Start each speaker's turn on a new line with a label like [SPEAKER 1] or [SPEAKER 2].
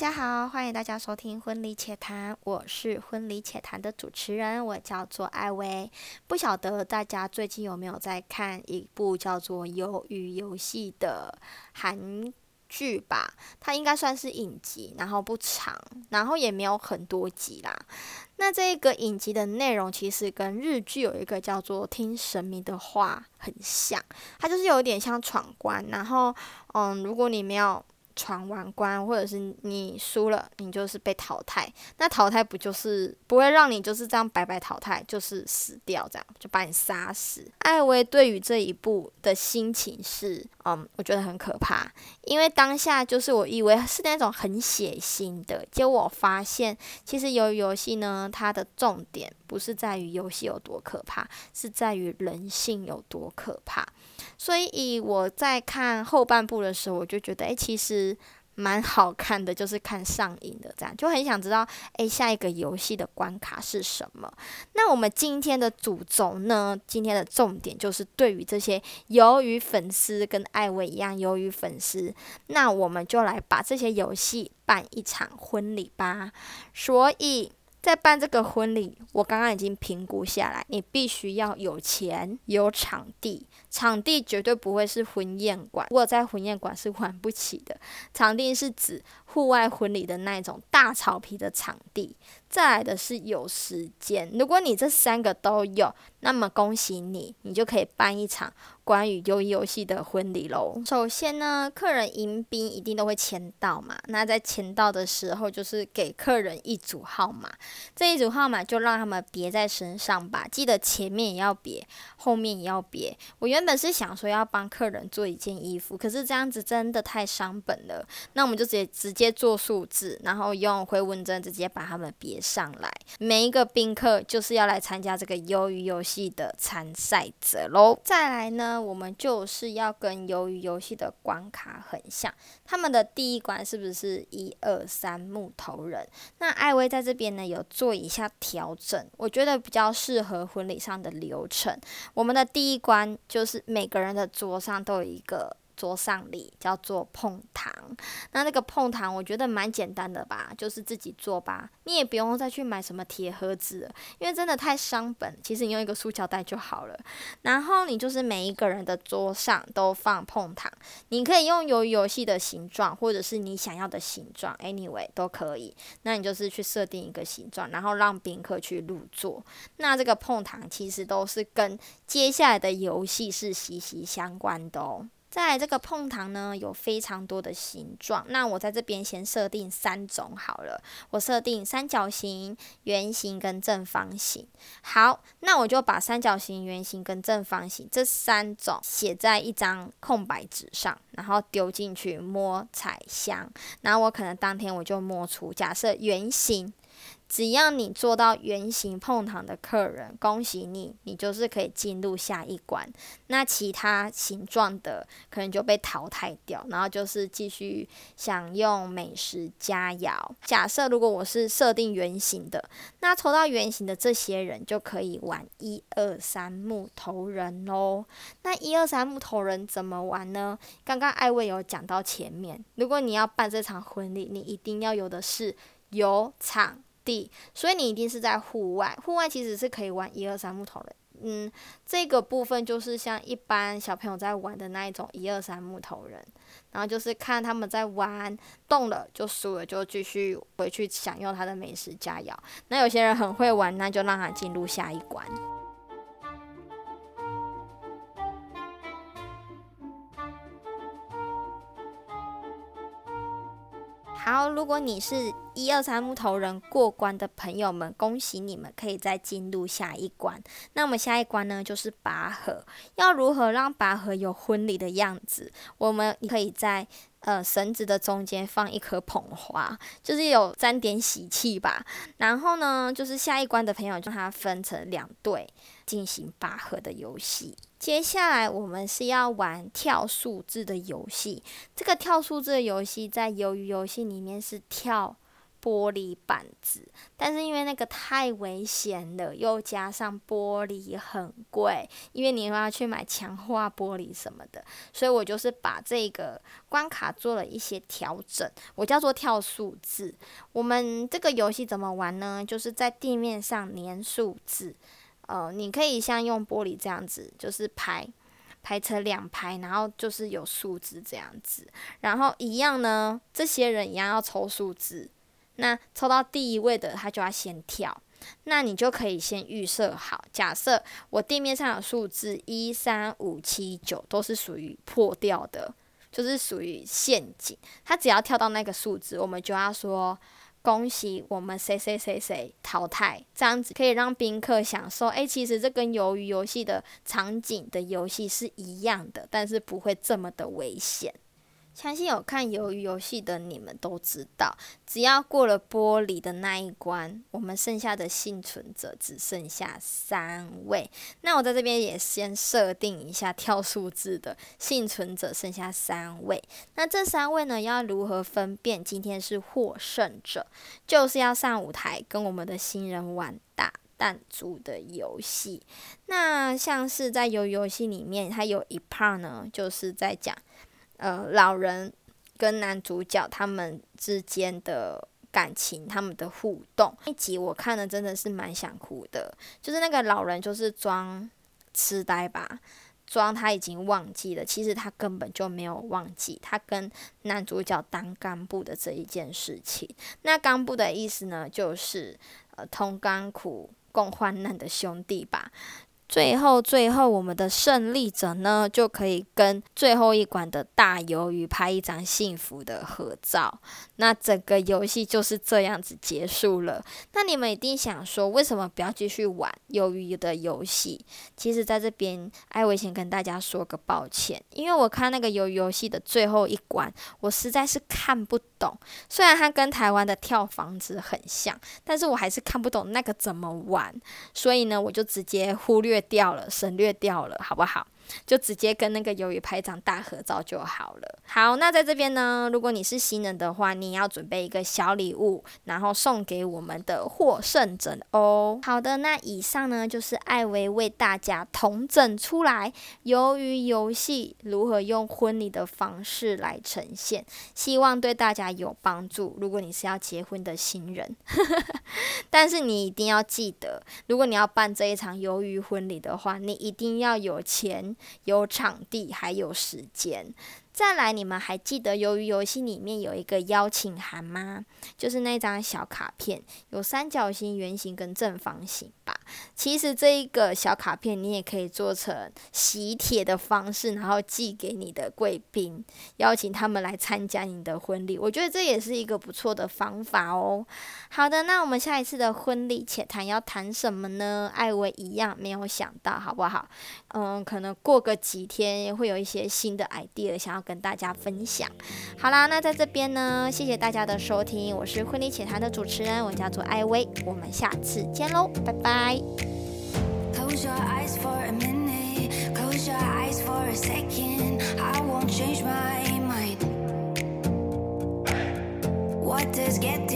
[SPEAKER 1] 大家好，欢迎大家收听《婚礼且谈》，我是《婚礼且谈》的主持人，我叫做艾薇。不晓得大家最近有没有在看一部叫做《鱿鱼游戏》的韩剧吧？它应该算是影集，然后不长，然后也没有很多集啦。那这个影集的内容其实跟日剧有一个叫做《听神明的话》很像，它就是有点像闯关，然后嗯，如果你没有闯完关，或者是你输了，你就是被淘汰。那淘汰不就是不会让你就是这样白白淘汰，就是死掉，这样就把你杀死。艾薇对于这一步的心情是，嗯，我觉得很可怕，因为当下就是我以为是那种很血腥的，结果我发现其实游游戏呢，它的重点不是在于游戏有多可怕，是在于人性有多可怕。所以我在看后半部的时候，我就觉得，诶，其实蛮好看的，就是看上瘾的，这样就很想知道，诶，下一个游戏的关卡是什么？那我们今天的主轴呢？今天的重点就是对于这些鱿鱼粉丝跟艾薇一样鱿鱼粉丝，那我们就来把这些游戏办一场婚礼吧。所以。在办这个婚礼，我刚刚已经评估下来，你必须要有钱、有场地，场地绝对不会是婚宴馆，如果在婚宴馆是玩不起的。场地是指户外婚礼的那种大草皮的场地。再来的是有时间，如果你这三个都有，那么恭喜你，你就可以办一场关于鱿鱼游戏的婚礼喽。首先呢，客人迎宾一定都会签到嘛，那在签到的时候，就是给客人一组号码，这一组号码就让他们别在身上吧，记得前面也要别，后面也要别。我原本是想说要帮客人做一件衣服，可是这样子真的太伤本了，那我们就直接直接做数字，然后用回纹针直接把他们别。上来，每一个宾客就是要来参加这个鱿鱼游戏的参赛者喽。再来呢，我们就是要跟鱿鱼游戏的关卡很像，他们的第一关是不是一二三木头人？那艾薇在这边呢有做一下调整，我觉得比较适合婚礼上的流程。我们的第一关就是每个人的桌上都有一个。桌上礼叫做碰糖，那那个碰糖我觉得蛮简单的吧，就是自己做吧，你也不用再去买什么铁盒子了，因为真的太伤本。其实你用一个塑胶袋就好了。然后你就是每一个人的桌上都放碰糖，你可以用游游戏的形状，或者是你想要的形状，anyway 都可以。那你就是去设定一个形状，然后让宾客去入座。那这个碰糖其实都是跟接下来的游戏是息息相关的哦。在这个碰糖呢，有非常多的形状。那我在这边先设定三种好了，我设定三角形、圆形跟正方形。好，那我就把三角形、圆形跟正方形这三种写在一张空白纸上，然后丢进去摸彩箱。然后我可能当天我就摸出，假设圆形。只要你做到圆形碰糖的客人，恭喜你，你就是可以进入下一关。那其他形状的可能就被淘汰掉，然后就是继续享用美食佳肴。假设如果我是设定圆形的，那抽到圆形的这些人就可以玩一二三木头人喽。那一二三木头人怎么玩呢？刚刚艾薇有讲到前面，如果你要办这场婚礼，你一定要有的是有场。地，所以你一定是在户外。户外其实是可以玩一二三木头人，嗯，这个部分就是像一般小朋友在玩的那一种一二三木头人，然后就是看他们在玩，动了就输了，就继续回去享用他的美食佳肴。那有些人很会玩，那就让他进入下一关。好，如果你是一二三木头人过关的朋友们，恭喜你们，可以再进入下一关。那我们下一关呢，就是拔河。要如何让拔河有婚礼的样子？我们可以在呃绳子的中间放一颗捧花，就是有沾点喜气吧。然后呢，就是下一关的朋友，将它分成两队进行拔河的游戏。接下来我们是要玩跳数字的游戏。这个跳数字的游戏在鱿鱼游戏里面是跳。玻璃板子，但是因为那个太危险了，又加上玻璃很贵，因为你又要去买强化玻璃什么的，所以我就是把这个关卡做了一些调整，我叫做跳数字。我们这个游戏怎么玩呢？就是在地面上粘数字，呃，你可以像用玻璃这样子，就是排排成两排，然后就是有数字这样子，然后一样呢，这些人一样要抽数字。那抽到第一位的，他就要先跳。那你就可以先预设好，假设我地面上有数字一、三、五、七、九，都是属于破掉的，就是属于陷阱。他只要跳到那个数字，我们就要说恭喜我们谁谁谁谁淘汰，这样子可以让宾客享受。诶，其实这跟鱿鱼游戏的场景的游戏是一样的，但是不会这么的危险。相信有看鱿鱼游戏的你们都知道，只要过了玻璃的那一关，我们剩下的幸存者只剩下三位。那我在这边也先设定一下跳数字的幸存者剩下三位。那这三位呢，要如何分辨今天是获胜者？就是要上舞台跟我们的新人玩打弹珠的游戏。那像是在鱿鱼游戏里面，它有一 part 呢，就是在讲。呃，老人跟男主角他们之间的感情，他们的互动一集我看了真的是蛮想哭的。就是那个老人就是装痴呆吧，装他已经忘记了，其实他根本就没有忘记他跟男主角当干部的这一件事情。那干部的意思呢，就是呃同甘苦共患难的兄弟吧。最后，最后，我们的胜利者呢，就可以跟最后一关的大鱿鱼拍一张幸福的合照。那整个游戏就是这样子结束了。那你们一定想说，为什么不要继续玩鱿鱼的游戏？其实，在这边，艾薇先跟大家说个抱歉，因为我看那个鱿鱼游戏的最后一关，我实在是看不懂。虽然它跟台湾的跳房子很像，但是我还是看不懂那个怎么玩。所以呢，我就直接忽略。掉了，省略掉了，好不好？就直接跟那个鱿鱼拍张大合照就好了。好，那在这边呢，如果你是新人的话，你要准备一个小礼物，然后送给我们的获胜者哦。好的，那以上呢就是艾薇为大家统整出来鱿鱼游戏如何用婚礼的方式来呈现，希望对大家有帮助。如果你是要结婚的新人，但是你一定要记得，如果你要办这一场鱿鱼婚礼的话，你一定要有钱。有场地，还有时间。再来，你们还记得鱿鱼游戏里面有一个邀请函吗？就是那张小卡片，有三角形、圆形跟正方形吧。其实这一个小卡片，你也可以做成喜帖的方式，然后寄给你的贵宾，邀请他们来参加你的婚礼。我觉得这也是一个不错的方法哦。好的，那我们下一次的婚礼且谈要谈什么呢？艾薇一样没有想到，好不好？嗯，可能过个几天会有一些新的 idea 想要。跟大家分享。好啦，那在这边呢，谢谢大家的收听，我是婚礼浅谈的主持人，我叫做艾薇，我们下次见喽，拜拜。What does get